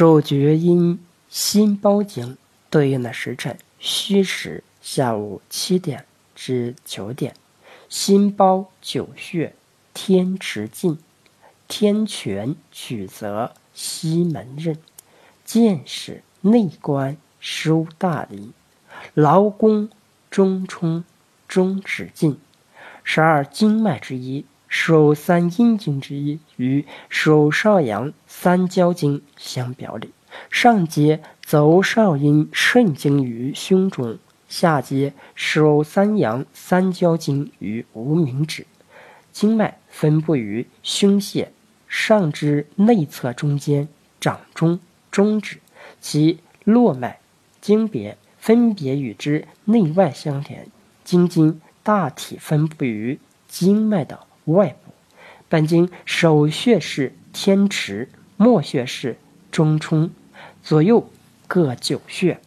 手厥阴心包经对应的时辰：戌时下午七点至九点。心包九穴，天池进，天泉曲泽西门任，见使内关收大陵，劳宫中冲中指进。十二经脉之一，手三阴经之一，与手少阳三焦经相表里。上接走少阴肾经于胸中，下接手三阳三焦经于无名指。经脉分布于胸腺上肢内侧中间、掌中、中指，其络脉经别分别与之内外相连。经筋。大体分布于经脉的外部，本经首穴是天池，末穴是中冲，左右各九穴。